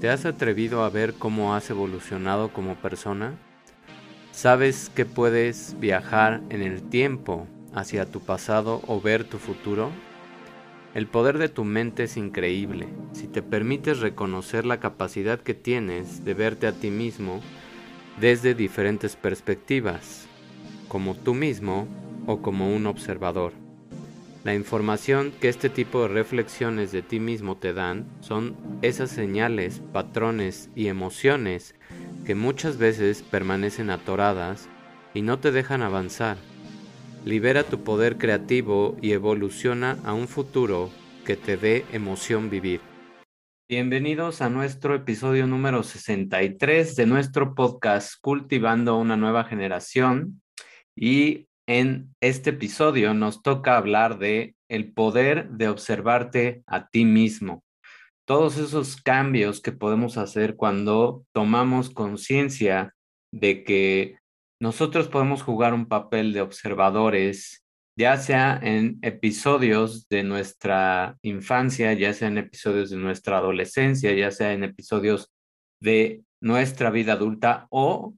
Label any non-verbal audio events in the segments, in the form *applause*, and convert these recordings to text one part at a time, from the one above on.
¿Te has atrevido a ver cómo has evolucionado como persona? ¿Sabes que puedes viajar en el tiempo hacia tu pasado o ver tu futuro? El poder de tu mente es increíble. Si te permites reconocer la capacidad que tienes de verte a ti mismo desde diferentes perspectivas, como tú mismo o como un observador. La información que este tipo de reflexiones de ti mismo te dan son esas señales, patrones y emociones que muchas veces permanecen atoradas y no te dejan avanzar. Libera tu poder creativo y evoluciona a un futuro que te dé emoción vivir. Bienvenidos a nuestro episodio número 63 de nuestro podcast Cultivando una nueva generación. Y en este episodio nos toca hablar de el poder de observarte a ti mismo. Todos esos cambios que podemos hacer cuando tomamos conciencia de que nosotros podemos jugar un papel de observadores, ya sea en episodios de nuestra infancia, ya sea en episodios de nuestra adolescencia, ya sea en episodios de nuestra vida adulta o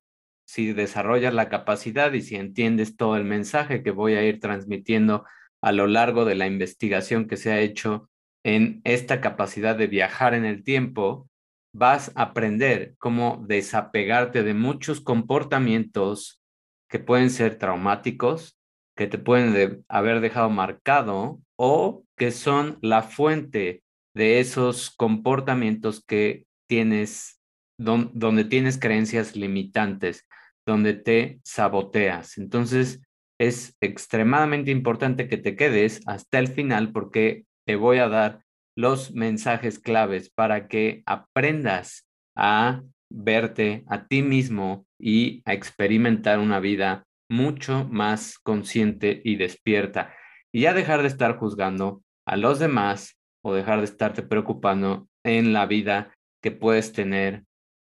si desarrollas la capacidad y si entiendes todo el mensaje que voy a ir transmitiendo a lo largo de la investigación que se ha hecho en esta capacidad de viajar en el tiempo, vas a aprender cómo desapegarte de muchos comportamientos que pueden ser traumáticos, que te pueden haber dejado marcado o que son la fuente de esos comportamientos que tienes, donde tienes creencias limitantes donde te saboteas. Entonces, es extremadamente importante que te quedes hasta el final porque te voy a dar los mensajes claves para que aprendas a verte a ti mismo y a experimentar una vida mucho más consciente y despierta. Y ya dejar de estar juzgando a los demás o dejar de estarte preocupando en la vida que puedes tener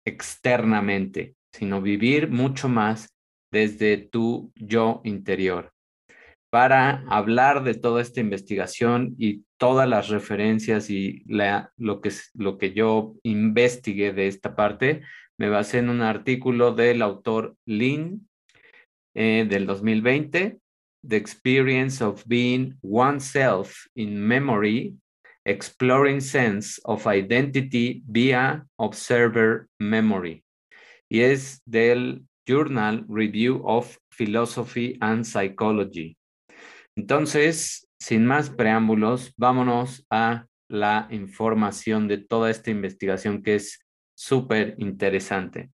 externamente sino vivir mucho más desde tu yo interior. Para hablar de toda esta investigación y todas las referencias y lo, que, lo que yo investigué de esta parte, me basé en un artículo del autor Lin eh, del 2020, The Experience of Being Oneself in Memory, Exploring Sense of Identity via Observer Memory y es del Journal Review of Philosophy and Psychology. Entonces, sin más preámbulos, vámonos a la información de toda esta investigación que es súper interesante.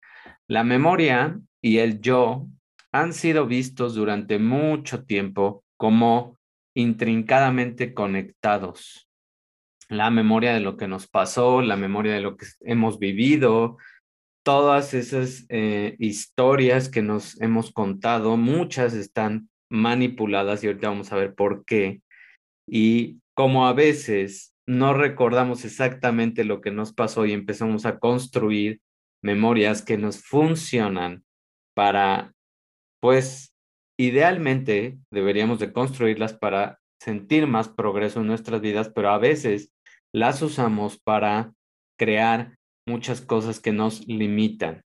La memoria y el yo han sido vistos durante mucho tiempo como intrincadamente conectados. La memoria de lo que nos pasó, la memoria de lo que hemos vivido, todas esas eh, historias que nos hemos contado, muchas están manipuladas y ahorita vamos a ver por qué. Y como a veces no recordamos exactamente lo que nos pasó y empezamos a construir memorias que nos funcionan para, pues, idealmente deberíamos de construirlas para sentir más progreso en nuestras vidas, pero a veces las usamos para crear muchas cosas que nos limitan.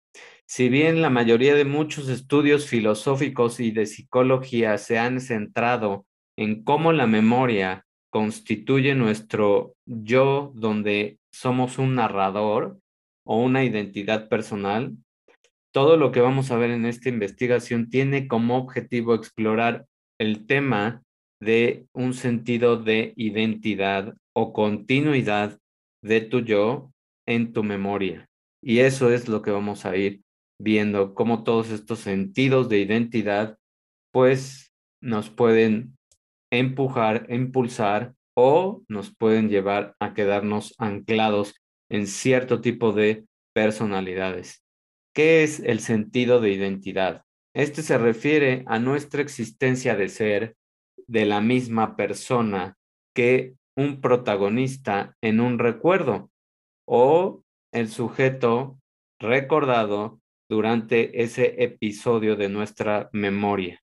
Si bien la mayoría de muchos estudios filosóficos y de psicología se han centrado en cómo la memoria constituye nuestro yo, donde somos un narrador o una identidad personal, todo lo que vamos a ver en esta investigación tiene como objetivo explorar el tema de un sentido de identidad o continuidad de tu yo en tu memoria. Y eso es lo que vamos a ir viendo, cómo todos estos sentidos de identidad, pues nos pueden empujar, impulsar o nos pueden llevar a quedarnos anclados en cierto tipo de personalidades. ¿Qué es el sentido de identidad? Este se refiere a nuestra existencia de ser de la misma persona que un protagonista en un recuerdo o el sujeto recordado durante ese episodio de nuestra memoria.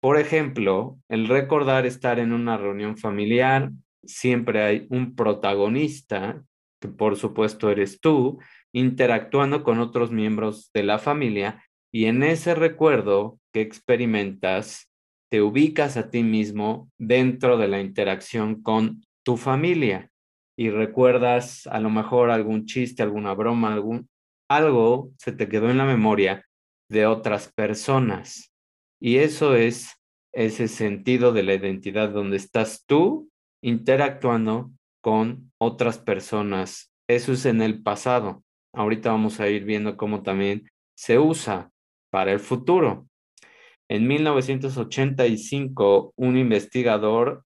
Por ejemplo, el recordar estar en una reunión familiar, siempre hay un protagonista que por supuesto eres tú, interactuando con otros miembros de la familia y en ese recuerdo que experimentas, te ubicas a ti mismo dentro de la interacción con tu familia y recuerdas a lo mejor algún chiste, alguna broma, algún algo se te quedó en la memoria de otras personas. Y eso es ese sentido de la identidad donde estás tú interactuando con otras personas. Eso es en el pasado. Ahorita vamos a ir viendo cómo también se usa para el futuro. En 1985, un investigador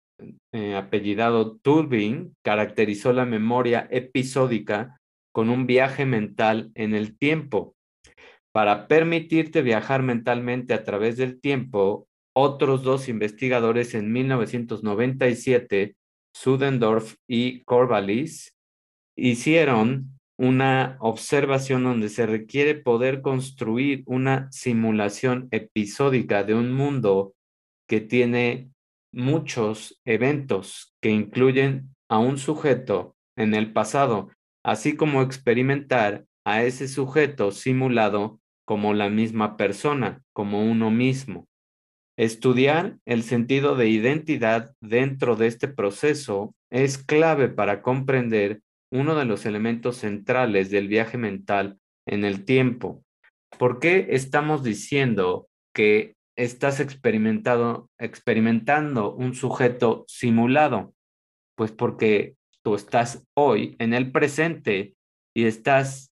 eh, apellidado Turbin caracterizó la memoria episódica con un viaje mental en el tiempo. Para permitirte viajar mentalmente a través del tiempo, otros dos investigadores en 1997, Sudendorf y Corvallis, hicieron una observación donde se requiere poder construir una simulación episódica de un mundo que tiene muchos eventos que incluyen a un sujeto en el pasado, así como experimentar a ese sujeto simulado como la misma persona, como uno mismo. Estudiar el sentido de identidad dentro de este proceso es clave para comprender uno de los elementos centrales del viaje mental en el tiempo. ¿Por qué estamos diciendo que estás experimentando un sujeto simulado? Pues porque tú estás hoy en el presente y estás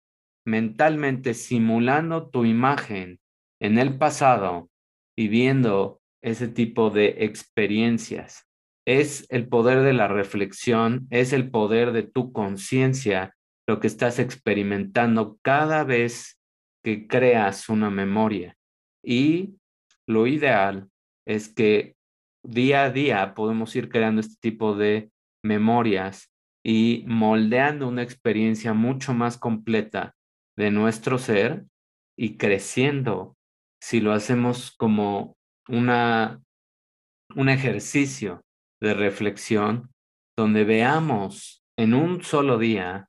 mentalmente simulando tu imagen en el pasado y viendo ese tipo de experiencias. Es el poder de la reflexión, es el poder de tu conciencia lo que estás experimentando cada vez que creas una memoria. Y lo ideal es que día a día podemos ir creando este tipo de memorias y moldeando una experiencia mucho más completa de nuestro ser y creciendo. Si lo hacemos como una, un ejercicio de reflexión donde veamos en un solo día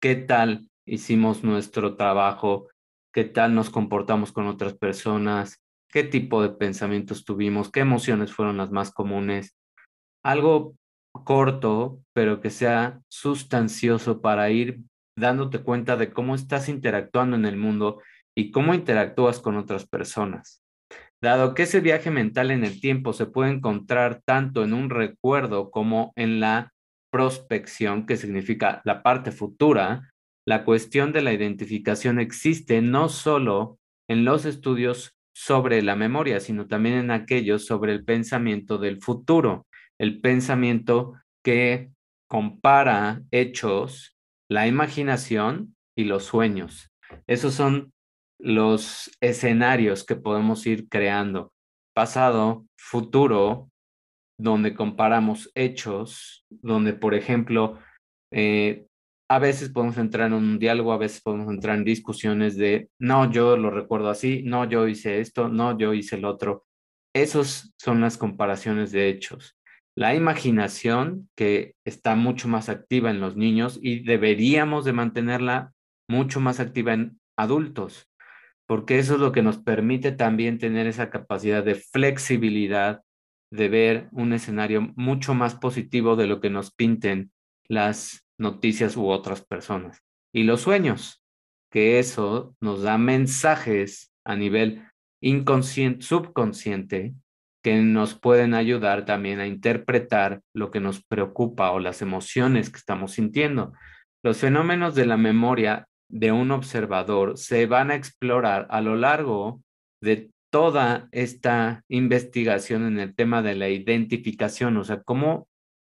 qué tal hicimos nuestro trabajo, qué tal nos comportamos con otras personas, qué tipo de pensamientos tuvimos, qué emociones fueron las más comunes. Algo corto, pero que sea sustancioso para ir dándote cuenta de cómo estás interactuando en el mundo y cómo interactúas con otras personas. Dado que ese viaje mental en el tiempo se puede encontrar tanto en un recuerdo como en la prospección, que significa la parte futura, la cuestión de la identificación existe no solo en los estudios sobre la memoria, sino también en aquellos sobre el pensamiento del futuro el pensamiento que compara hechos, la imaginación y los sueños. Esos son los escenarios que podemos ir creando. Pasado, futuro, donde comparamos hechos, donde, por ejemplo, eh, a veces podemos entrar en un diálogo, a veces podemos entrar en discusiones de, no, yo lo recuerdo así, no, yo hice esto, no, yo hice el otro. Esos son las comparaciones de hechos la imaginación que está mucho más activa en los niños y deberíamos de mantenerla mucho más activa en adultos, porque eso es lo que nos permite también tener esa capacidad de flexibilidad, de ver un escenario mucho más positivo de lo que nos pinten las noticias u otras personas. Y los sueños, que eso nos da mensajes a nivel inconsciente, subconsciente, que nos pueden ayudar también a interpretar lo que nos preocupa o las emociones que estamos sintiendo. Los fenómenos de la memoria de un observador se van a explorar a lo largo de toda esta investigación en el tema de la identificación, o sea, cómo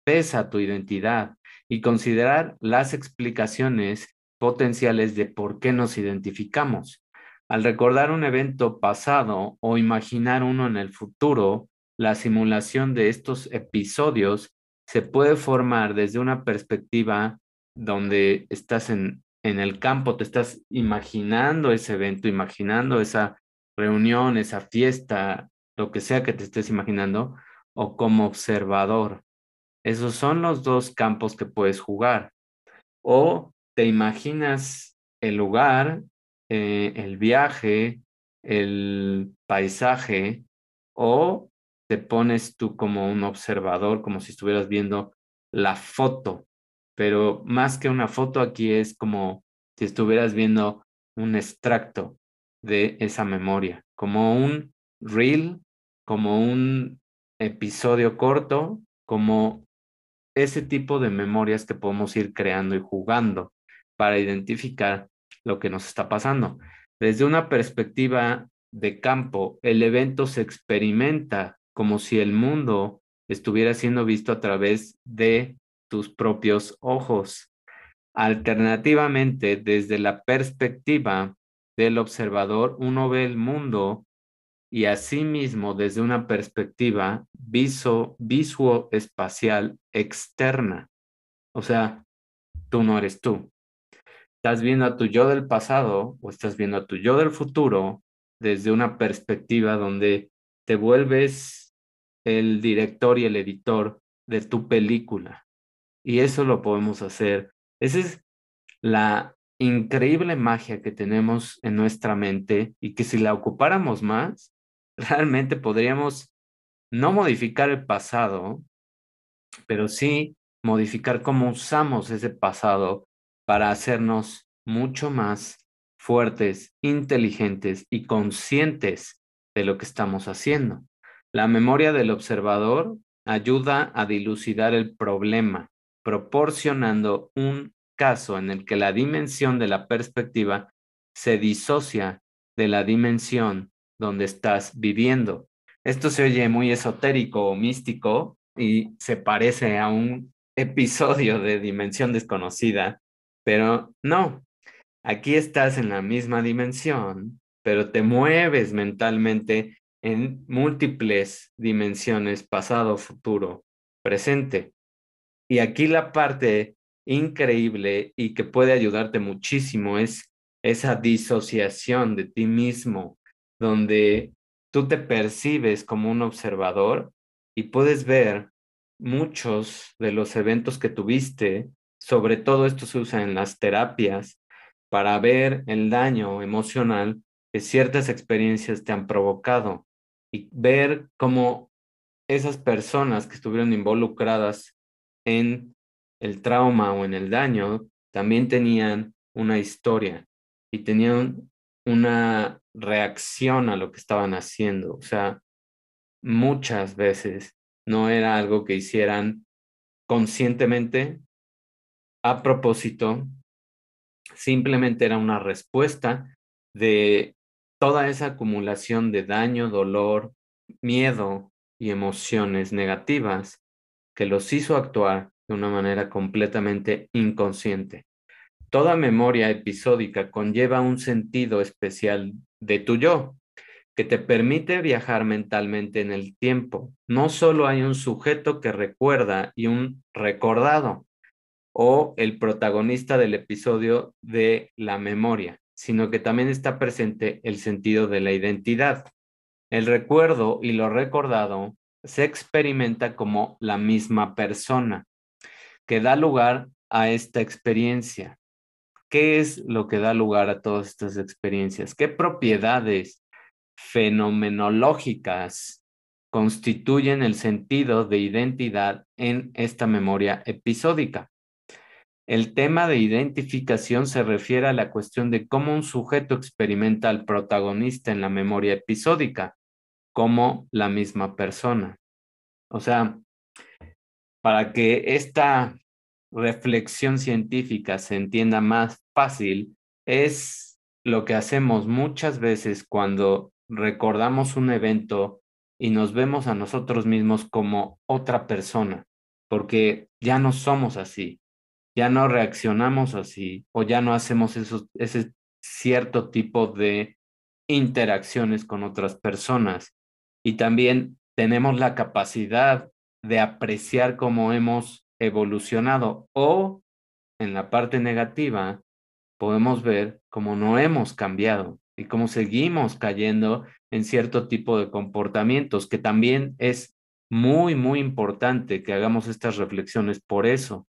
pesa tu identidad y considerar las explicaciones potenciales de por qué nos identificamos. Al recordar un evento pasado o imaginar uno en el futuro, la simulación de estos episodios se puede formar desde una perspectiva donde estás en, en el campo, te estás imaginando ese evento, imaginando esa reunión, esa fiesta, lo que sea que te estés imaginando, o como observador. Esos son los dos campos que puedes jugar. o te imaginas el lugar, eh, el viaje, el paisaje, o te pones tú como un observador, como si estuvieras viendo la foto, pero más que una foto aquí es como si estuvieras viendo un extracto de esa memoria, como un reel, como un episodio corto, como ese tipo de memorias que podemos ir creando y jugando para identificar lo que nos está pasando. Desde una perspectiva de campo, el evento se experimenta como si el mundo estuviera siendo visto a través de tus propios ojos. Alternativamente, desde la perspectiva del observador, uno ve el mundo y asimismo desde una perspectiva viso, espacial externa. O sea, tú no eres tú. Estás viendo a tu yo del pasado o estás viendo a tu yo del futuro desde una perspectiva donde te vuelves el director y el editor de tu película. Y eso lo podemos hacer. Esa es la increíble magia que tenemos en nuestra mente y que si la ocupáramos más, realmente podríamos no modificar el pasado, pero sí modificar cómo usamos ese pasado para hacernos mucho más fuertes, inteligentes y conscientes de lo que estamos haciendo. La memoria del observador ayuda a dilucidar el problema, proporcionando un caso en el que la dimensión de la perspectiva se disocia de la dimensión donde estás viviendo. Esto se oye muy esotérico o místico y se parece a un *laughs* episodio de Dimensión desconocida, pero no, aquí estás en la misma dimensión, pero te mueves mentalmente en múltiples dimensiones, pasado, futuro, presente. Y aquí la parte increíble y que puede ayudarte muchísimo es esa disociación de ti mismo, donde tú te percibes como un observador y puedes ver muchos de los eventos que tuviste, sobre todo esto se usa en las terapias, para ver el daño emocional que ciertas experiencias te han provocado y ver cómo esas personas que estuvieron involucradas en el trauma o en el daño también tenían una historia y tenían una reacción a lo que estaban haciendo. O sea, muchas veces no era algo que hicieran conscientemente, a propósito, simplemente era una respuesta de toda esa acumulación de daño, dolor, miedo y emociones negativas que los hizo actuar de una manera completamente inconsciente. Toda memoria episódica conlleva un sentido especial de tu yo, que te permite viajar mentalmente en el tiempo. No solo hay un sujeto que recuerda y un recordado, o el protagonista del episodio de la memoria, sino que también está presente el sentido de la identidad. El recuerdo y lo recordado se experimenta como la misma persona, que da lugar a esta experiencia. ¿Qué es lo que da lugar a todas estas experiencias? ¿Qué propiedades fenomenológicas constituyen el sentido de identidad en esta memoria episódica? El tema de identificación se refiere a la cuestión de cómo un sujeto experimenta al protagonista en la memoria episódica, como la misma persona. O sea, para que esta reflexión científica se entienda más fácil, es lo que hacemos muchas veces cuando recordamos un evento y nos vemos a nosotros mismos como otra persona, porque ya no somos así ya no reaccionamos así o ya no hacemos ese cierto tipo de interacciones con otras personas. Y también tenemos la capacidad de apreciar cómo hemos evolucionado o en la parte negativa podemos ver cómo no hemos cambiado y cómo seguimos cayendo en cierto tipo de comportamientos, que también es muy, muy importante que hagamos estas reflexiones por eso,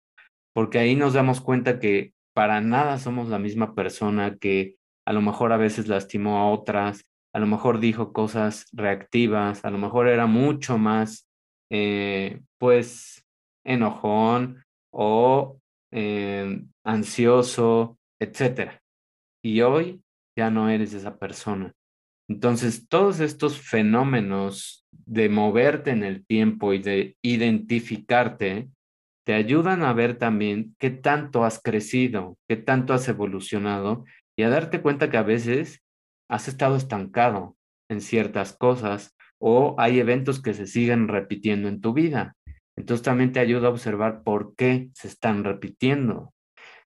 porque ahí nos damos cuenta que para nada somos la misma persona, que a lo mejor a veces lastimó a otras, a lo mejor dijo cosas reactivas, a lo mejor era mucho más, eh, pues, enojón o eh, ansioso, etcétera. Y hoy ya no eres esa persona. Entonces, todos estos fenómenos de moverte en el tiempo y de identificarte te ayudan a ver también qué tanto has crecido, qué tanto has evolucionado y a darte cuenta que a veces has estado estancado en ciertas cosas o hay eventos que se siguen repitiendo en tu vida. Entonces también te ayuda a observar por qué se están repitiendo.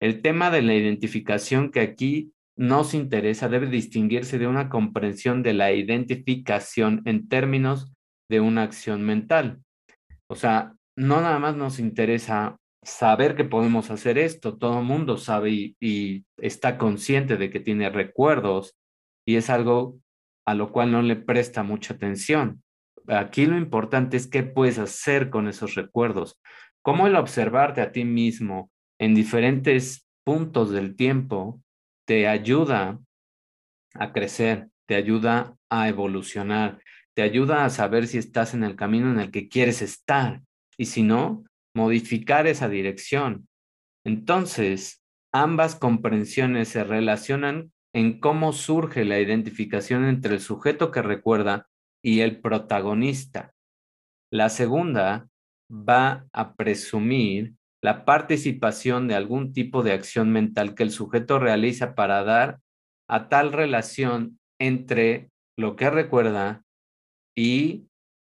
El tema de la identificación que aquí nos interesa debe distinguirse de una comprensión de la identificación en términos de una acción mental. O sea, no nada más nos interesa saber que podemos hacer esto, todo el mundo sabe y, está consciente de que tiene recuerdos y es algo a lo cual no le presta mucha atención. Aquí lo importante es qué puedes hacer con esos recuerdos, cómo el observarte a ti mismo en diferentes puntos del tiempo te ayuda a crecer, te ayuda a evolucionar, te ayuda a saber si estás en el camino en el que quieres estar y si no, modificar esa dirección. Entonces, ambas comprensiones se relacionan en cómo surge la identificación entre el sujeto que recuerda y el protagonista. La segunda va a presumir la participación de algún tipo de acción mental que el sujeto realiza para dar a tal relación entre lo que recuerda y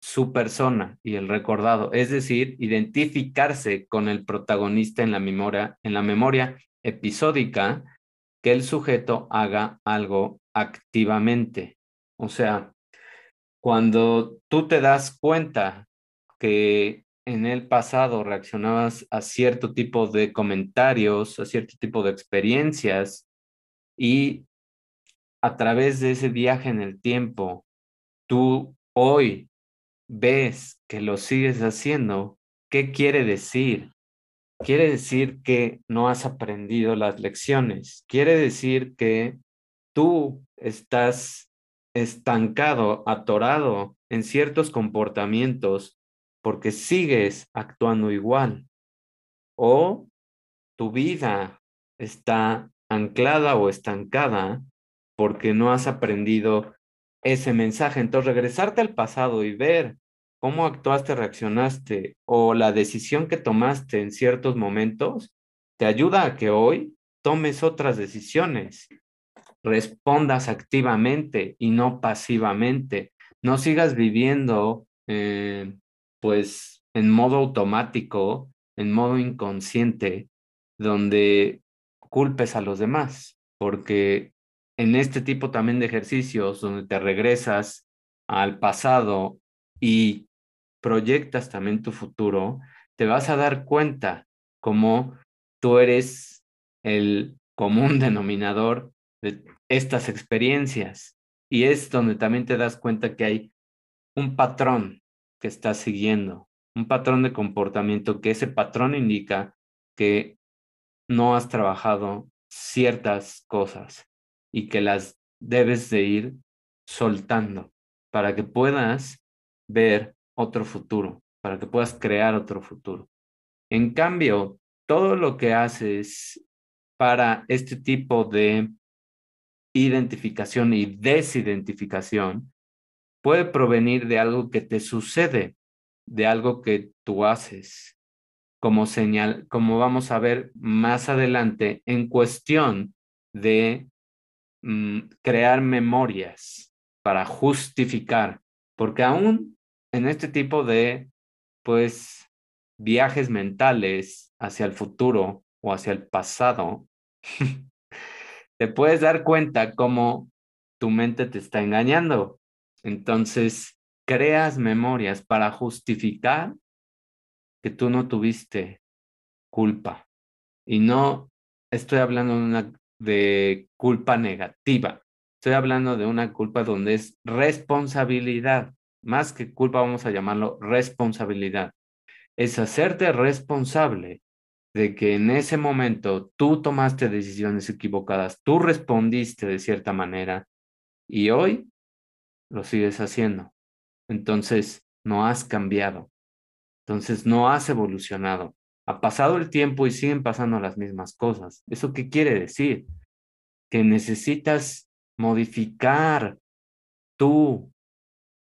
su persona y el recordado, es decir, identificarse con el protagonista en la memoria, en la memoria episódica que el sujeto haga algo activamente. O sea, cuando tú te das cuenta que en el pasado reaccionabas a cierto tipo de comentarios, a cierto tipo de experiencias y a través de ese viaje en el tiempo, tú hoy ves que lo sigues haciendo, ¿qué quiere decir? Quiere decir que no has aprendido las lecciones. Quiere decir que tú estás estancado, atorado en ciertos comportamientos porque sigues actuando igual o tu vida está anclada o estancada porque no has aprendido ese mensaje. Entonces, regresarte al pasado y ver cómo actuaste, reaccionaste o la decisión que tomaste en ciertos momentos, te ayuda a que hoy tomes otras decisiones, respondas activamente y no pasivamente, no sigas viviendo eh, pues en modo automático, en modo inconsciente, donde culpes a los demás, porque en este tipo también de ejercicios donde te regresas al pasado y proyectas también tu futuro, te vas a dar cuenta cómo tú eres el común *laughs* denominador de estas experiencias. Y es donde también te das cuenta que hay un patrón que estás siguiendo, un patrón de comportamiento que ese patrón indica que no has trabajado ciertas cosas y que las debes de ir soltando para que puedas ver otro futuro, para que puedas crear otro futuro. En cambio, todo lo que haces para este tipo de identificación y desidentificación puede provenir de algo que te sucede, de algo que tú haces, como señal, como vamos a ver más adelante en cuestión de mm, crear memorias para justificar, porque aún en este tipo de, pues, viajes mentales hacia el futuro o hacia el pasado, *laughs* te puedes dar cuenta cómo tu mente te está engañando. Entonces, creas memorias para justificar que tú no tuviste culpa. Y no estoy hablando de una de culpa negativa. Estoy hablando de una culpa donde es responsabilidad. Más que culpa, vamos a llamarlo responsabilidad. Es hacerte responsable de que en ese momento tú tomaste decisiones equivocadas, tú respondiste de cierta manera y hoy lo sigues haciendo. Entonces, no has cambiado. Entonces, no has evolucionado. Ha pasado el tiempo y siguen pasando las mismas cosas. ¿Eso qué quiere decir? Que necesitas modificar tú,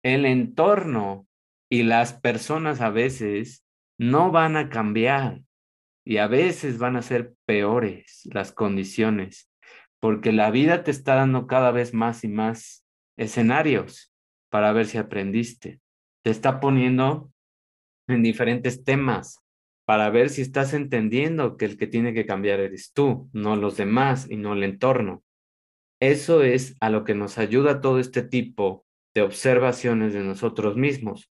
el entorno y las personas a veces no van a cambiar y a veces van a ser peores las condiciones, porque la vida te está dando cada vez más y más escenarios para ver si aprendiste. Te está poniendo en diferentes temas para ver si estás entendiendo que el que tiene que cambiar eres tú, no los demás y no el entorno. Eso es a lo que nos ayuda todo este tipo de observaciones de nosotros mismos.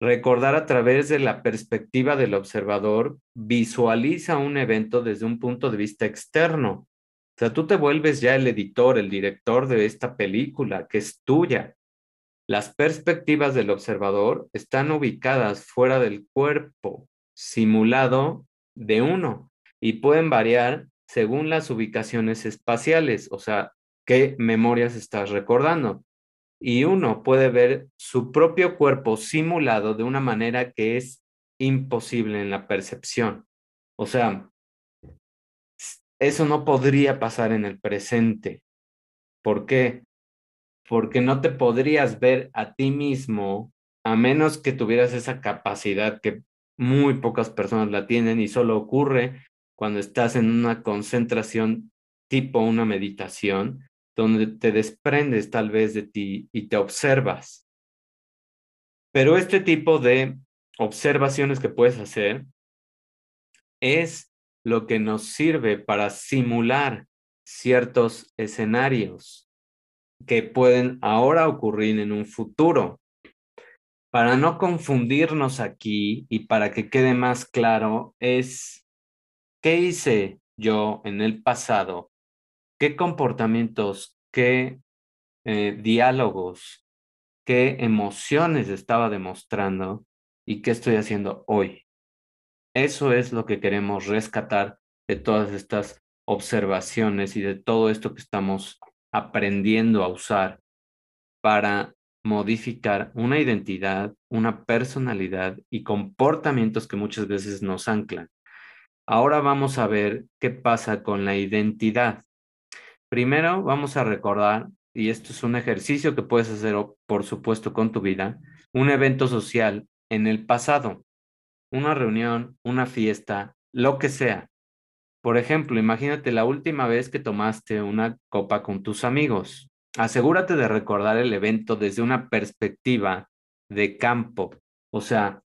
Recordar a través de la perspectiva del observador visualiza un evento desde un punto de vista externo. Sea, tú te vuelves ya el editor, el director de esta película que es tuya. Las perspectivas del observador están ubicadas fuera del cuerpo simulado de uno y pueden variar según las ubicaciones espaciales, o sea, qué memorias estás recordando. Y uno puede ver su propio cuerpo simulado de una manera que es imposible en la percepción. O sea, eso no podría pasar en el presente. ¿Por qué? porque no te podrías ver a ti mismo a menos que tuvieras esa capacidad que muy pocas personas la tienen y solo ocurre cuando estás en una concentración tipo una meditación, donde te desprendes tal vez de ti y te observas. Pero este tipo de observaciones que puedes hacer es lo que nos sirve para simular ciertos escenarios que pueden ahora ocurrir en un futuro. Para no confundirnos aquí y para que quede más claro, es qué hice yo en el pasado, qué comportamientos, qué eh, diálogos, qué emociones estaba demostrando y qué estoy haciendo hoy. Eso es lo que queremos rescatar de todas estas observaciones y de todo esto que estamos aprendiendo a usar para modificar una identidad, una personalidad y comportamientos que muchas veces nos anclan. Ahora vamos a ver qué pasa con la identidad. Primero vamos a recordar, y esto es un ejercicio que puedes hacer, por supuesto, con tu vida, un evento social en el pasado, una reunión, una fiesta, lo que sea. Por ejemplo, imagínate la última vez que tomaste una copa con tus amigos. Asegúrate de recordar el evento desde una perspectiva de campo. O sea,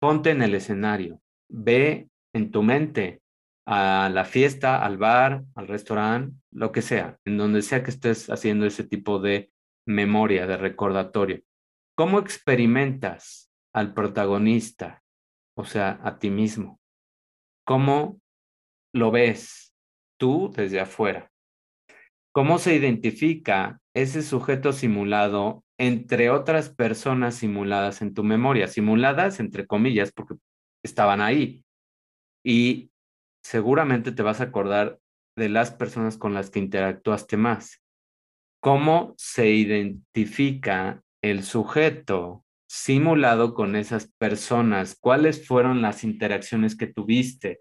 ponte en el escenario, ve en tu mente a la fiesta, al bar, al restaurante, lo que sea, en donde sea que estés haciendo ese tipo de memoria, de recordatorio. ¿Cómo experimentas al protagonista? O sea, a ti mismo. ¿Cómo lo ves tú desde afuera. ¿Cómo se identifica ese sujeto simulado entre otras personas simuladas en tu memoria? Simuladas entre comillas porque estaban ahí. Y seguramente te vas a acordar de las personas con las que interactuaste más. ¿Cómo se identifica el sujeto simulado con esas personas? ¿Cuáles fueron las interacciones que tuviste?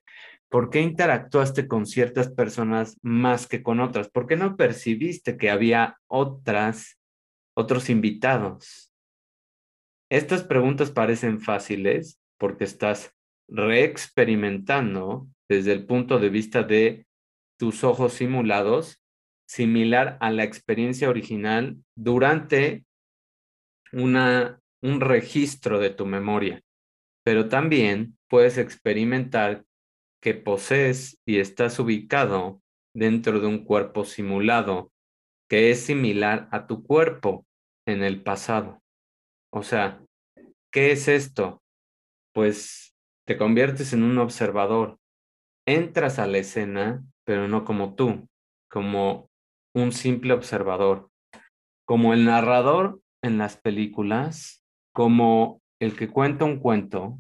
¿Por qué interactuaste con ciertas personas más que con otras? ¿Por qué no percibiste que había otras, otros invitados? Estas preguntas parecen fáciles porque estás reexperimentando desde el punto de vista de tus ojos simulados, similar a la experiencia original durante una, un registro de tu memoria. Pero también puedes experimentar que posees y estás ubicado dentro de un cuerpo simulado que es similar a tu cuerpo en el pasado. O sea, ¿qué es esto? Pues te conviertes en un observador. Entras a la escena, pero no como tú, como un simple observador, como el narrador en las películas, como el que cuenta un cuento,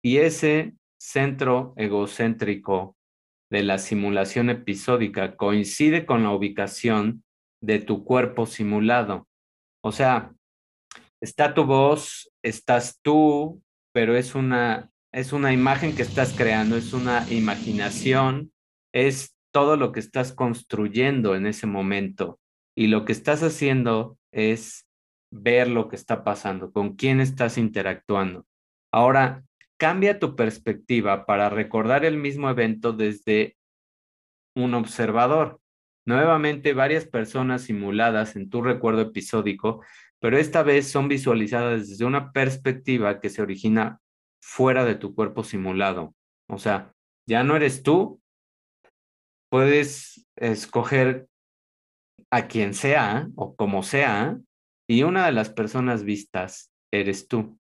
y ese centro egocéntrico de la simulación episódica coincide con la ubicación de tu cuerpo simulado. O sea, está tu voz, estás tú, pero es una, es una imagen que estás creando, es una imaginación, es todo lo que estás construyendo en ese momento. Y lo que estás haciendo es ver lo que está pasando, con quién estás interactuando. Ahora, cambia tu perspectiva para recordar el mismo evento desde un observador. Nuevamente, varias personas simuladas en tu recuerdo episódico, pero esta vez son visualizadas desde una perspectiva que se origina fuera de tu cuerpo simulado. O sea, ya no eres tú, puedes escoger a quien sea o como sea, y una de las personas vistas eres tú.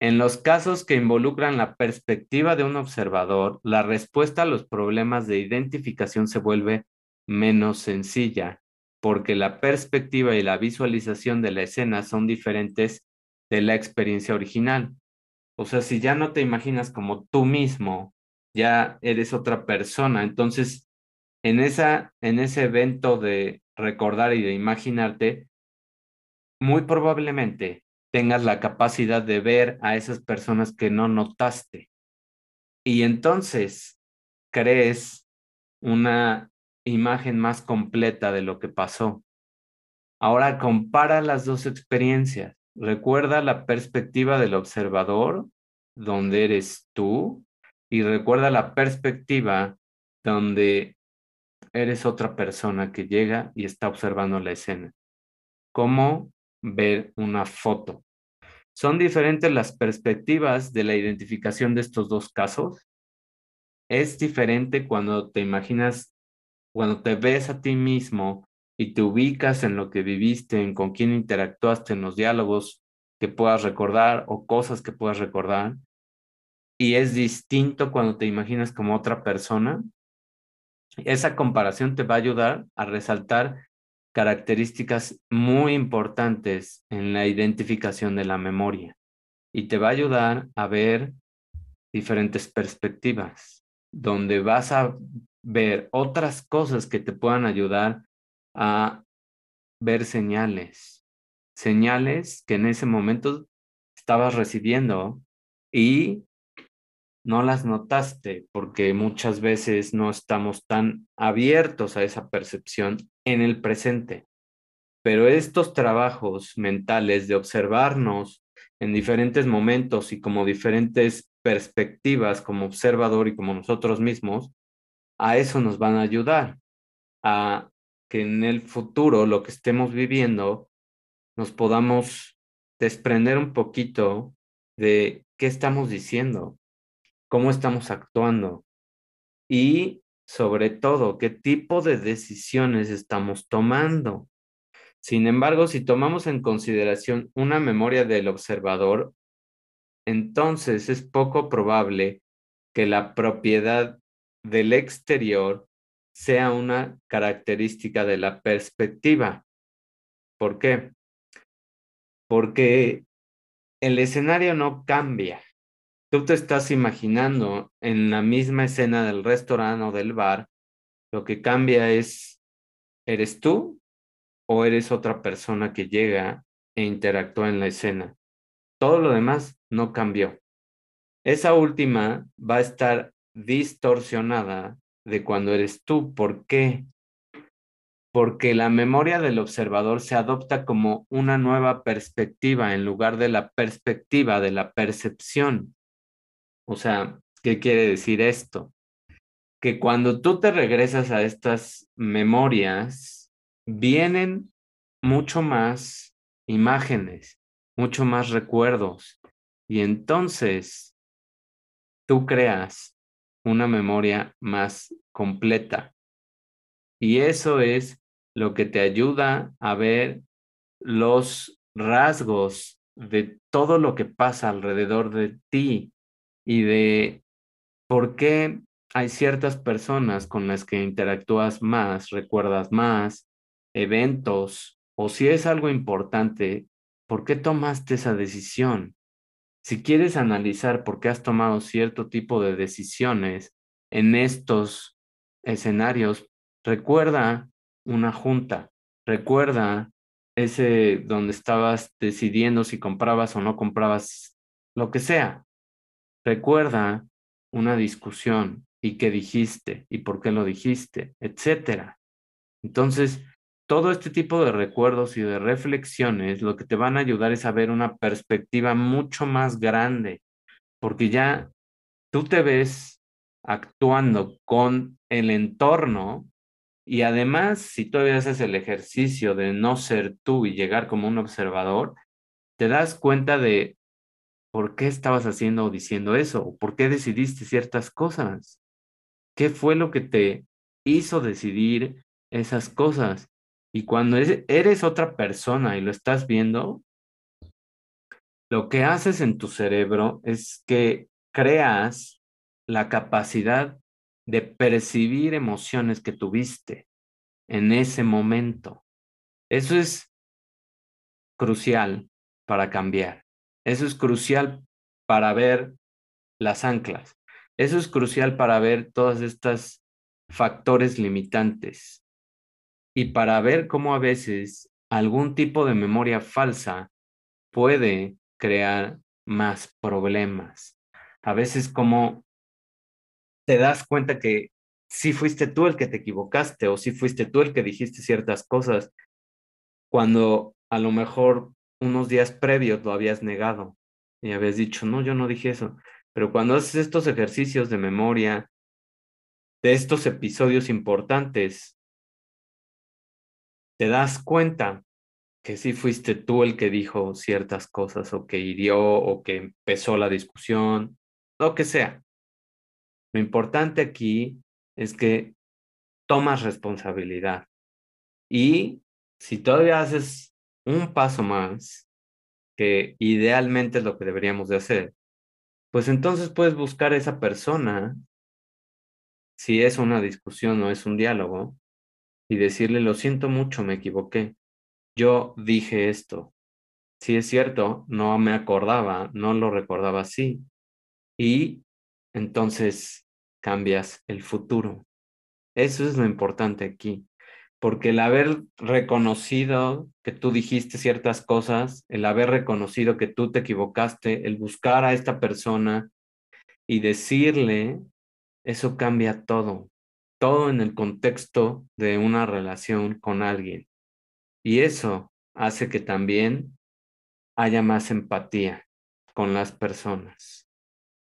En los casos que involucran la perspectiva de un observador, la respuesta a los problemas de identificación se vuelve menos sencilla, porque la perspectiva y la visualización de la escena son diferentes de la experiencia original. O sea, si ya no te imaginas como tú mismo, ya eres otra persona. Entonces, en, esa, en ese evento de recordar y de imaginarte, muy probablemente tengas la capacidad de ver a esas personas que no notaste. Y entonces crees una imagen más completa de lo que pasó. Ahora compara las dos experiencias. Recuerda la perspectiva del observador, donde eres tú, y recuerda la perspectiva donde eres otra persona que llega y está observando la escena. ¿Cómo ver una foto. Son diferentes las perspectivas de la identificación de estos dos casos. Es diferente cuando te imaginas, cuando te ves a ti mismo y te ubicas en lo que viviste, en con quién interactuaste, en los diálogos que puedas recordar o cosas que puedas recordar. Y es distinto cuando te imaginas como otra persona. Esa comparación te va a ayudar a resaltar características muy importantes en la identificación de la memoria y te va a ayudar a ver diferentes perspectivas, donde vas a ver otras cosas que te puedan ayudar a ver señales, señales que en ese momento estabas recibiendo y no las notaste porque muchas veces no estamos tan abiertos a esa percepción en el presente. Pero estos trabajos mentales de observarnos en diferentes momentos y como diferentes perspectivas como observador y como nosotros mismos, a eso nos van a ayudar, a que en el futuro lo que estemos viviendo nos podamos desprender un poquito de qué estamos diciendo, cómo estamos actuando y sobre todo qué tipo de decisiones estamos tomando. Sin embargo, si tomamos en consideración una memoria del observador, entonces es poco probable que la propiedad del exterior sea una característica de la perspectiva. ¿Por qué? Porque el escenario no cambia tú te estás imaginando en la misma escena del restaurante o del bar, lo que cambia es, ¿eres tú o eres otra persona que llega e interactúa en la escena? Todo lo demás no cambió. Esa última va a estar distorsionada de cuando eres tú. ¿Por qué? Porque la memoria del observador se adopta como una nueva perspectiva en lugar de la perspectiva de la percepción. O sea, ¿qué quiere decir esto? Que cuando tú te regresas a estas memorias, vienen mucho más imágenes, mucho más recuerdos. Y entonces tú creas una memoria más completa. Y eso es lo que te ayuda a ver los rasgos de todo lo que pasa alrededor de ti y de por qué hay ciertas personas con las que interactúas más, recuerdas más, eventos, o si es algo importante, ¿por qué tomaste esa decisión? Si quieres analizar por qué has tomado cierto tipo de decisiones en estos escenarios, recuerda una junta, recuerda ese donde estabas decidiendo si comprabas o no comprabas lo que sea. Recuerda una discusión y qué dijiste y por qué lo dijiste, etcétera. Entonces, todo este tipo de recuerdos y de reflexiones lo que te van a ayudar es a ver una perspectiva mucho más grande, porque ya tú te ves actuando con el entorno y además, si todavía haces el ejercicio de no ser tú y llegar como un observador, te das cuenta de por qué estabas haciendo o diciendo eso, por qué decidiste ciertas cosas. ¿Qué fue lo que te hizo decidir esas cosas? Y cuando eres otra persona y lo estás viendo, lo que haces en tu cerebro es que creas la capacidad de percibir emociones que tuviste en ese momento. Eso es crucial para cambiar. Eso es crucial para ver las anclas. Eso es crucial para ver todas estas factores limitantes y para ver cómo a veces algún tipo de memoria falsa puede crear más problemas. A veces como te das cuenta que si fuiste tú el que te equivocaste o si fuiste tú el que dijiste ciertas cosas cuando a lo mejor unos días previos lo habías negado y habías dicho, no, yo no dije eso. Pero cuando haces estos ejercicios de memoria, de estos episodios importantes, te das cuenta que sí fuiste tú el que dijo ciertas cosas o que hirió o que empezó la discusión, lo que sea. Lo importante aquí es que tomas responsabilidad y si todavía haces un paso más, que idealmente es lo que deberíamos de hacer, pues entonces puedes buscar a esa persona, si es una discusión o es un diálogo, y decirle, lo siento mucho, me equivoqué. Yo dije esto. Si es cierto, no me acordaba, no lo recordaba así. Y entonces cambias el futuro. Eso es lo importante aquí, porque el haber reconocido que tú dijiste ciertas cosas, el haber reconocido que tú te equivocaste, el buscar a esta persona y decirle, eso cambia todo todo en el contexto de una relación con alguien. Y eso hace que también haya más empatía con las personas.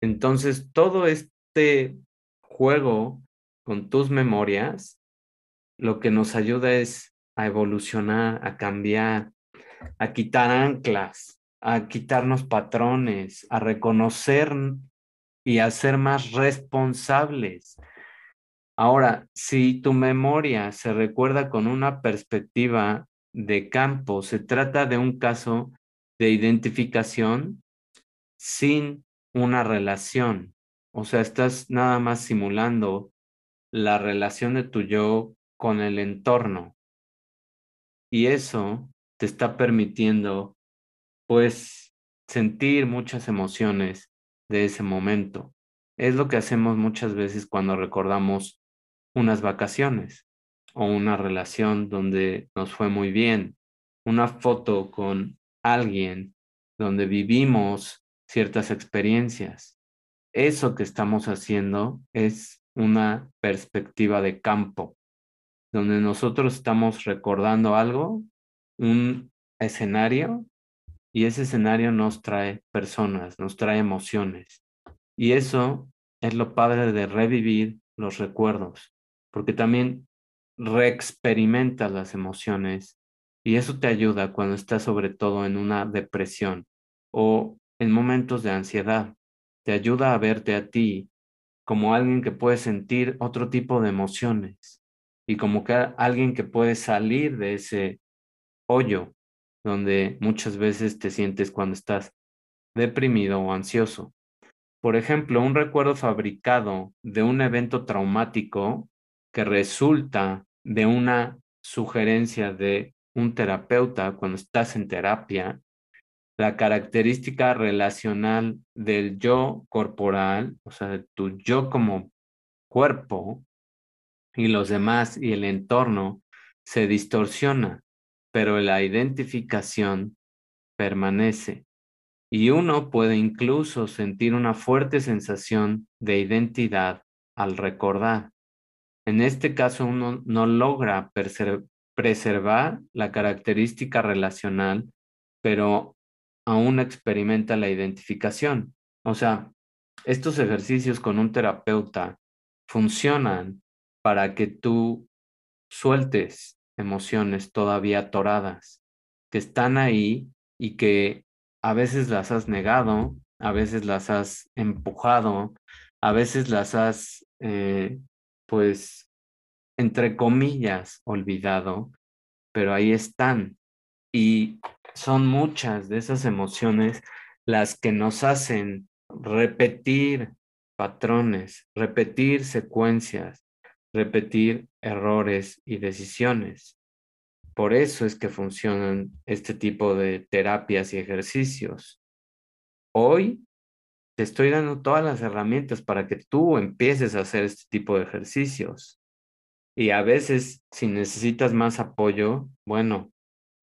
Entonces, todo este juego con tus memorias, lo que nos ayuda es a evolucionar, a cambiar, a quitar anclas, a quitarnos patrones, a reconocer y a ser más responsables Ahora, si tu memoria se recuerda con una perspectiva de campo, se trata de un caso de identificación sin una relación. O sea, estás nada más simulando la relación de tu yo con el entorno. Y eso te está permitiendo, pues, sentir muchas emociones de ese momento. Es lo que hacemos muchas veces cuando recordamos unas vacaciones o una relación donde nos fue muy bien, una foto con alguien donde vivimos ciertas experiencias. Eso que estamos haciendo es una perspectiva de campo, donde nosotros estamos recordando algo, un escenario, y ese escenario nos trae personas, nos trae emociones. Y eso es lo padre de revivir los recuerdos, porque también reexperimentas las emociones y eso te ayuda cuando estás sobre todo en una depresión o en momentos de ansiedad. Te ayuda a verte a ti como alguien que puede sentir otro tipo de emociones y como que alguien que puede salir de ese hoyo donde muchas veces te sientes cuando estás deprimido o ansioso. Por ejemplo, un recuerdo fabricado de un evento traumático que resulta de una sugerencia de un terapeuta cuando estás en terapia, la característica relacional del yo corporal, o sea, de tu yo como cuerpo y los demás y el entorno se distorsiona, pero la identificación permanece. Y uno puede incluso sentir una fuerte sensación de identidad al recordar. En este caso, uno no logra preservar la característica relacional, pero aún experimenta la identificación. O sea, estos ejercicios con un terapeuta funcionan para que tú sueltes emociones todavía atoradas, que están ahí y que a veces las has negado, a veces las has empujado, a veces las has, eh, pues, entre comillas, olvidado, pero ahí están. Y son muchas de esas emociones las que nos hacen repetir patrones, repetir secuencias, repetir errores y decisiones. Por eso es que funcionan este tipo de terapias y ejercicios. Hoy te estoy dando todas las herramientas para que tú empieces a hacer este tipo de ejercicios. Y a veces, si necesitas más apoyo, bueno,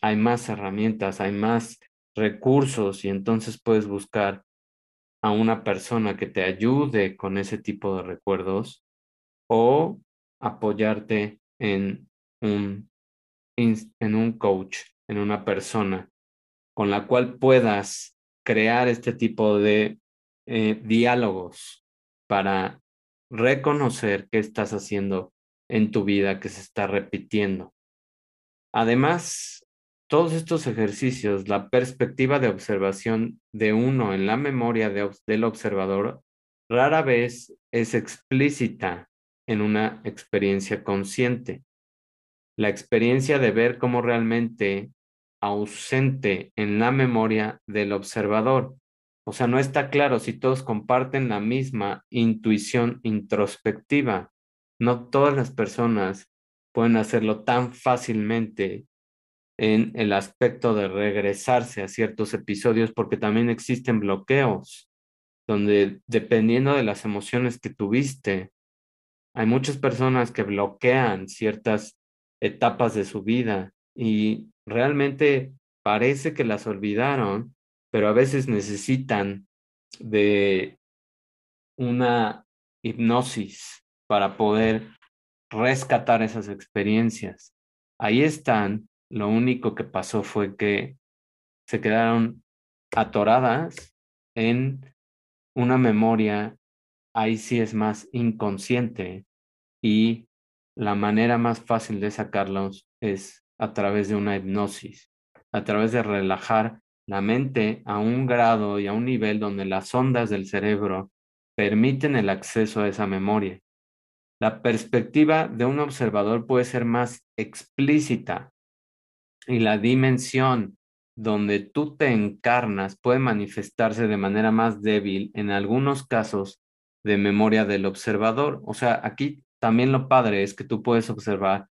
hay más herramientas, hay más recursos y entonces puedes buscar a una persona que te ayude con ese tipo de recuerdos o apoyarte en un, en un coach, en una persona con la cual puedas crear este tipo de eh, diálogos para reconocer qué estás haciendo en tu vida que se está repitiendo. Además, todos estos ejercicios, la perspectiva de observación de uno en la memoria del observador rara vez es explícita en una experiencia consciente. La experiencia de ver cómo realmente ausente en la memoria del observador. O sea, no está claro si todos comparten la misma intuición introspectiva. No todas las personas pueden hacerlo tan fácilmente en el aspecto de regresarse a ciertos episodios porque también existen bloqueos donde dependiendo de las emociones que tuviste, hay muchas personas que bloquean ciertas etapas de su vida y realmente parece que las olvidaron, pero a veces necesitan de una hipnosis para poder rescatar esas experiencias. Ahí están lo único que pasó fue que se quedaron atoradas en una memoria, ahí sí es más inconsciente y la manera más fácil de sacarlos es a través de una hipnosis, a través de relajar la mente a un grado y a un nivel donde las ondas del cerebro permiten el acceso a esa memoria. La perspectiva de un observador puede ser más explícita y la dimensión donde tú te encarnas puede manifestarse de manera más débil en algunos casos de memoria del observador. O sea, aquí también lo padre es que tú puedes observar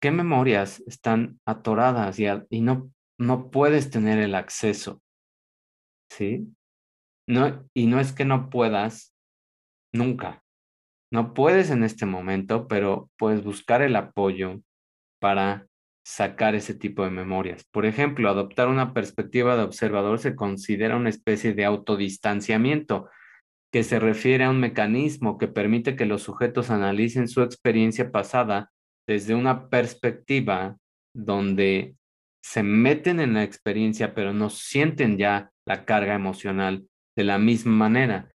qué memorias están atoradas y, no, no puedes tener el acceso. ¿Sí? No, y no es que no puedas nunca. No puedes en este momento, pero puedes buscar el apoyo para sacar ese tipo de memorias. Por ejemplo, adoptar una perspectiva de observador se considera una especie de autodistanciamiento, que se refiere a un mecanismo que permite que los sujetos analicen su experiencia pasada desde una perspectiva donde se meten en la experiencia, pero no sienten ya la carga emocional de la misma manera.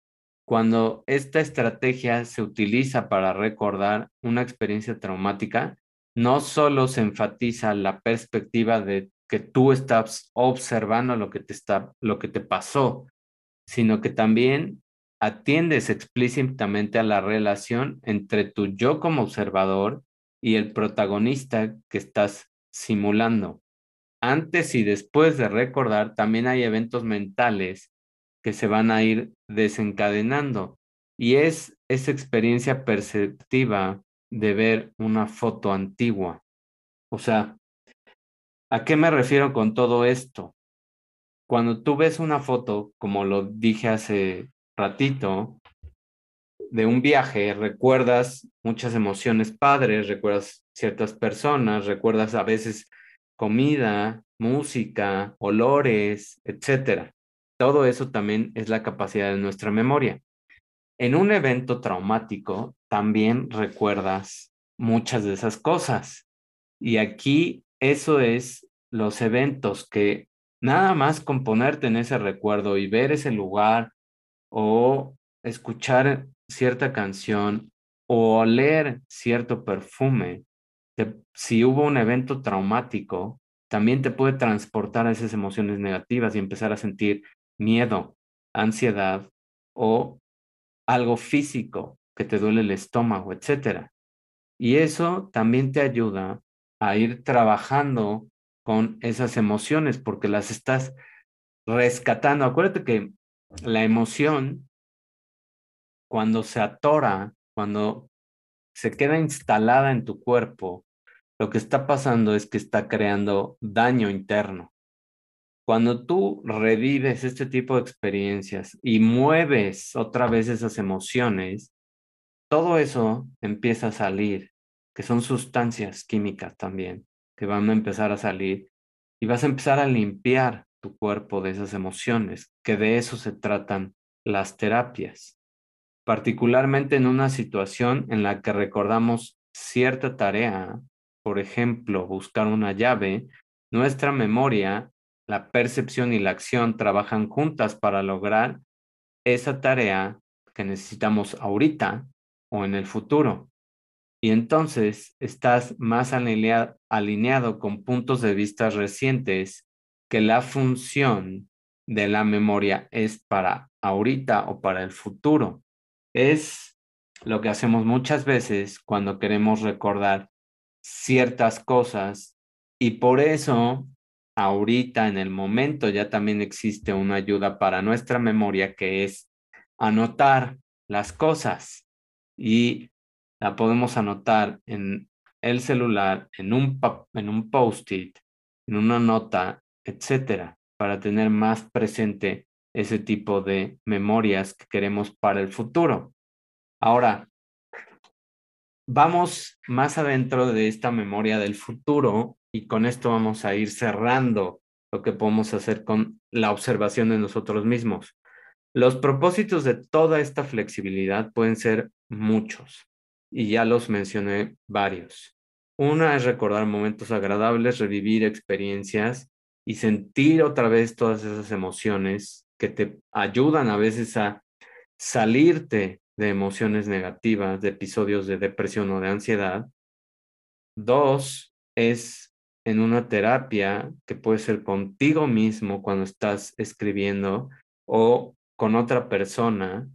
Cuando esta estrategia se utiliza para recordar una experiencia traumática, no solo se enfatiza la perspectiva de que tú estás observando lo que te está lo que te pasó, sino que también atiendes explícitamente a la relación entre tu yo como observador y el protagonista que estás simulando. Antes y después de recordar, también hay eventos mentales que se van a ir desencadenando y es esa experiencia perceptiva de ver una foto antigua. O sea, ¿a qué me refiero con todo esto? cuando tú ves una foto, como lo dije hace ratito, de un viaje, recuerdas muchas emociones padres, recuerdas ciertas personas, recuerdas a veces comida, música, olores, etcétera. Todo eso también es la capacidad de nuestra memoria. En un evento traumático también recuerdas muchas de esas cosas. Y aquí eso es los eventos que nada más con ponerte en ese recuerdo y ver ese lugar o escuchar cierta canción o oler cierto perfume, si hubo un evento traumático, también te puede transportar a esas emociones negativas y empezar a sentir miedo, ansiedad o algo físico que te duele el estómago, etcétera. Y eso también te ayuda a ir trabajando con esas emociones porque las estás rescatando. Acuérdate que la emoción, cuando se atora, cuando se queda instalada en tu cuerpo, lo que está pasando es que está creando daño interno. Cuando tú revives este tipo de experiencias y mueves otra vez esas emociones, todo eso empieza a salir, que son sustancias químicas también, que van a empezar a salir y vas a empezar a limpiar cuerpo de esas emociones, que de eso se tratan las terapias, particularmente en una situación en la que recordamos cierta tarea, por ejemplo, buscar una llave, nuestra memoria la percepción y la acción trabajan juntas para lograr esa tarea que necesitamos ahorita o en el futuro. Y entonces estás más alineado con puntos de vista recientes que la función de la memoria es para ahorita o para el futuro. Es lo que hacemos muchas veces cuando queremos recordar ciertas cosas y por eso ahorita en el momento ya también existe una ayuda para nuestra memoria que es anotar las cosas y la podemos anotar en el celular, en un, en un post-it, en una nota, etcétera, para tener más presente ese tipo de memorias que queremos para el futuro. Ahora, vamos más adentro de esta memoria del futuro y con esto vamos a ir cerrando lo que podemos hacer con la observación de nosotros mismos. Los propósitos de toda esta flexibilidad pueden ser muchos y ya los mencioné varios. Una es recordar momentos agradables, revivir experiencias y sentir otra vez todas esas emociones que te ayudan a veces a salirte de emociones negativas, de episodios de depresión o de ansiedad. Dos es en una terapia que puede ser contigo mismo cuando estás escribiendo o con otra persona,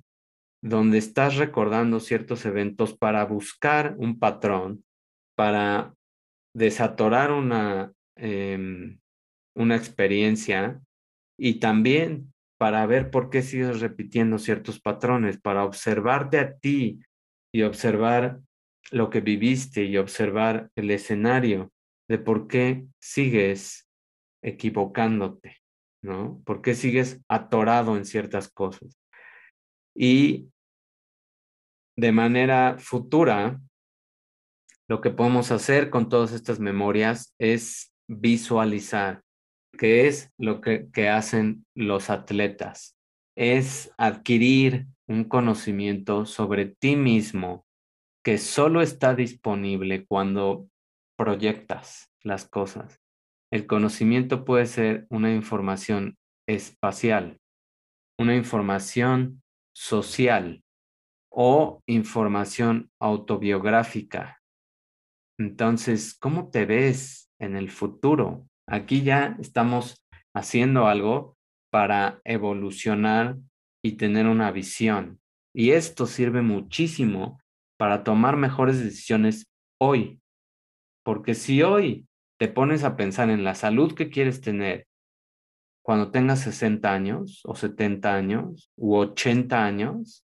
donde estás recordando ciertos eventos para buscar un patrón, para desatorar una, em, una experiencia y también para ver por qué sigues repitiendo ciertos patrones, para observarte a ti y observar lo que viviste y observar el escenario de por qué sigues equivocándote, ¿no? ¿Por qué sigues atorado en ciertas cosas? Y de manera futura, lo que podemos hacer con todas estas memorias es visualizar, que es lo que, que hacen los atletas, es adquirir un conocimiento sobre ti mismo que solo está disponible cuando proyectas las cosas. El conocimiento puede ser una información espacial, una información social o información autobiográfica. Entonces, ¿cómo te ves en el futuro? Aquí ya estamos haciendo algo para evolucionar y tener una visión. Y esto sirve muchísimo para tomar mejores decisiones hoy, porque si hoy te pones a pensar en la salud que quieres tener cuando tengas 60 años o 70 años u 80 años,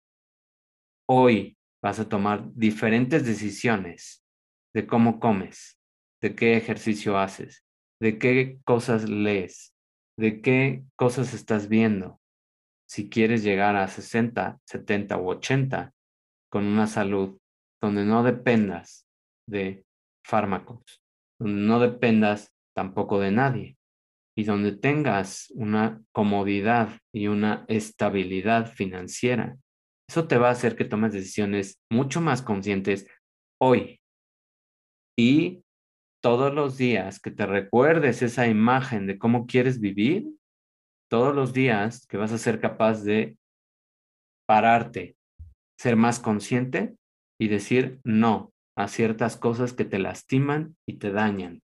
hoy vas a tomar diferentes decisiones de cómo comes, de qué ejercicio haces, de qué cosas lees, de qué cosas estás viendo. Si quieres llegar a 60, 70 u 80 con una salud donde no dependas de fármacos, donde no dependas tampoco de nadie y donde tengas una comodidad y una estabilidad financiera. Eso te va a hacer que tomes decisiones mucho más conscientes hoy y todos los días que te recuerdes esa imagen de cómo quieres vivir, todos los días que vas a ser capaz de pararte, ser más consciente y decir no a ciertas cosas que te lastiman y te dañan.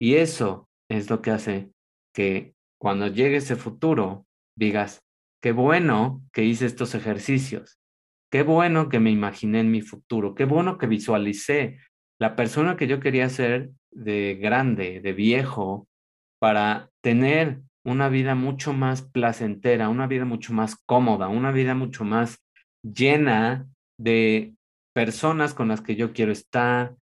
Y eso es lo que hace que cuando llegue ese futuro digas, qué bueno que hice estos ejercicios, qué bueno que me imaginé en mi futuro, qué bueno que visualicé la persona que yo quería ser de grande, de viejo, para tener una vida mucho más placentera, una vida mucho más cómoda, una vida mucho más llena de personas con las que yo quiero estar,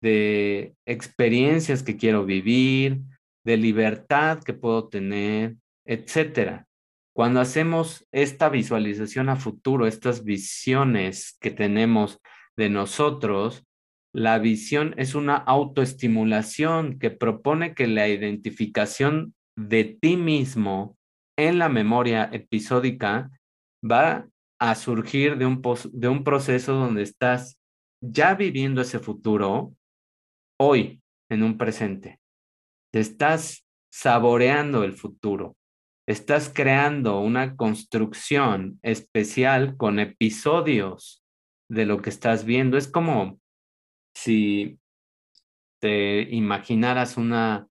de experiencias que quiero vivir, de libertad que puedo tener, etcétera. Cuando hacemos esta visualización a futuro, estas visiones que tenemos de nosotros, la visión es una autoestimulación que propone que la identificación de ti mismo en la memoria episódica va a surgir de un, de un proceso donde estás ya viviendo ese futuro hoy, en un presente. Te estás saboreando el futuro. Estás creando una construcción especial con episodios de lo que estás viendo. Es como si te imaginaras una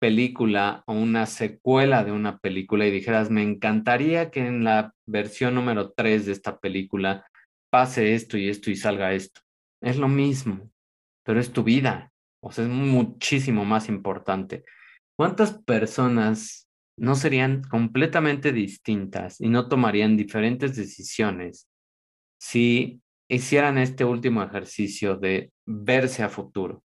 película o una secuela de una película y dijeras, me encantaría que en la versión número 3 de esta película pase esto y esto y salga esto. Es lo mismo, pero es tu vida. O sea, es muchísimo más importante. ¿Cuántas personas no serían completamente distintas y no tomarían diferentes decisiones si hicieran este último ejercicio de verse a futuro?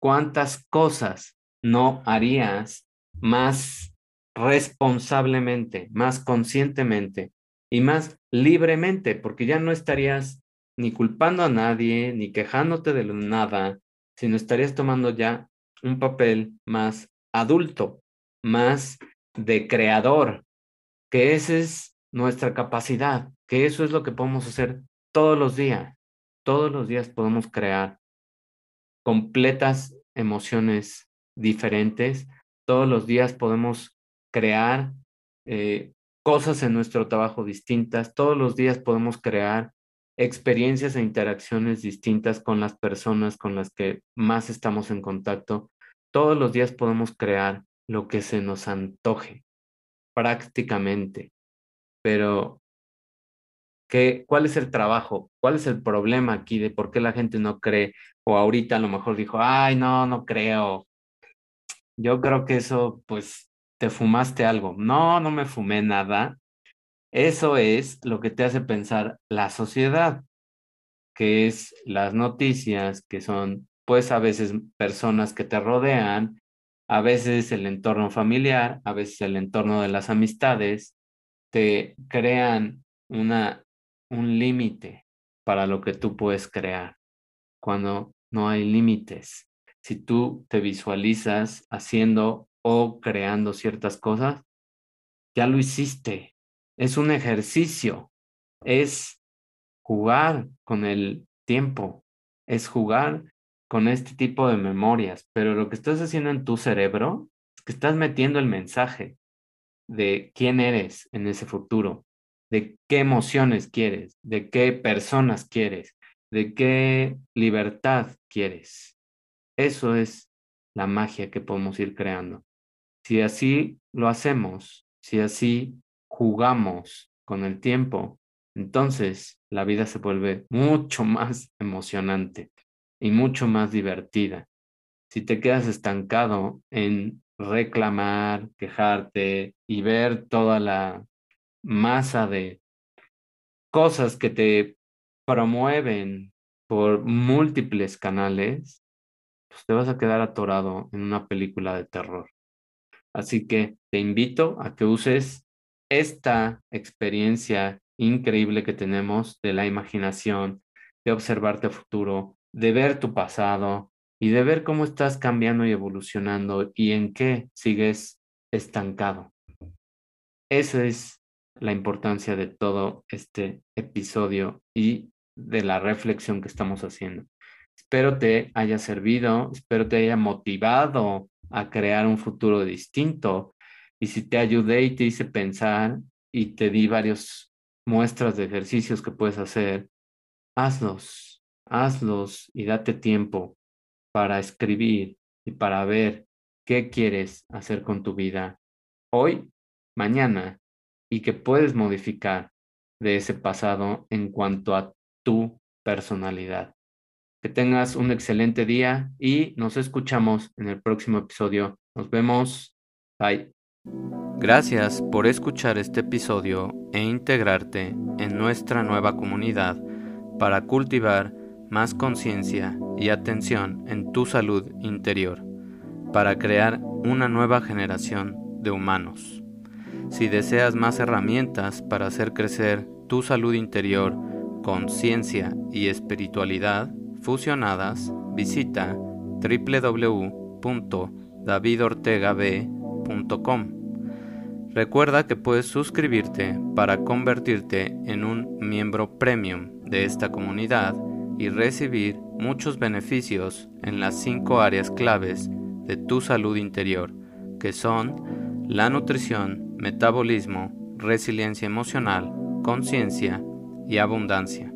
¿Cuántas cosas no harías más responsablemente, más conscientemente y más libremente? Porque ya no estarías ni culpando a nadie, ni quejándote de nada, sino estarías tomando ya un papel más adulto, más de creador, que esa es nuestra capacidad, que eso es lo que podemos hacer todos los días. Todos los días podemos crear completas emociones diferentes. Todos los días podemos crear eh, cosas en nuestro trabajo distintas. Todos los días podemos crear experiencias e interacciones distintas con las personas con las que más estamos en contacto. Todos los días podemos crear lo que se nos antoje, prácticamente. Pero, ¿qué, ¿cuál es el trabajo? ¿Cuál es el problema aquí de por qué la gente no cree? O ahorita a lo mejor dijo, ay, no, no creo. Yo creo que eso, pues, te fumaste algo. No, no me fumé nada. Eso es lo que te hace pensar la sociedad, que es las noticias, que son pues a veces personas que te rodean, a veces el entorno familiar, a veces el entorno de las amistades, te crean una, un límite para lo que tú puedes crear, cuando no hay límites. Si tú te visualizas haciendo o creando ciertas cosas, ya lo hiciste, es un ejercicio, es jugar con el tiempo, es jugar con este tipo de memorias, pero lo que estás haciendo en tu cerebro es que estás metiendo el mensaje de quién eres en ese futuro, de qué emociones quieres, de qué personas quieres, de qué libertad quieres. Eso es la magia que podemos ir creando. Si así lo hacemos, si así jugamos con el tiempo, entonces la vida se vuelve mucho *laughs* más emocionante y mucho más divertida. Si te quedas estancado en reclamar, quejarte y ver toda la masa de cosas que te promueven por múltiples canales, pues te vas a quedar atorado en una película de terror. Así que te invito a que uses esta experiencia increíble que tenemos de la imaginación, de observarte futuro, de ver tu pasado y de ver cómo estás cambiando y evolucionando y en qué sigues estancado. Esa es la importancia de todo este episodio y de la reflexión que estamos haciendo. Espero te haya servido, espero te haya motivado a crear un futuro distinto. Y si te ayudé y te hice pensar y te di varias muestras de ejercicios que puedes hacer, hazlos, hazlos y date tiempo para escribir y para ver qué quieres hacer con tu vida hoy, mañana y que puedes modificar de ese pasado en cuanto a tu personalidad. Que tengas un excelente día y nos escuchamos en el próximo episodio. Nos vemos. Bye. Gracias por escuchar este episodio e integrarte en nuestra nueva comunidad para cultivar más conciencia y atención en tu salud interior, para crear una nueva generación de humanos. Si deseas más herramientas para hacer crecer tu salud interior, conciencia y espiritualidad, fusionadas, visita www.davidortegab.com. Recuerda que puedes suscribirte para convertirte en un miembro premium de esta comunidad y recibir muchos beneficios en las cinco áreas claves de tu salud interior, que son la nutrición, metabolismo, resiliencia emocional, conciencia y abundancia.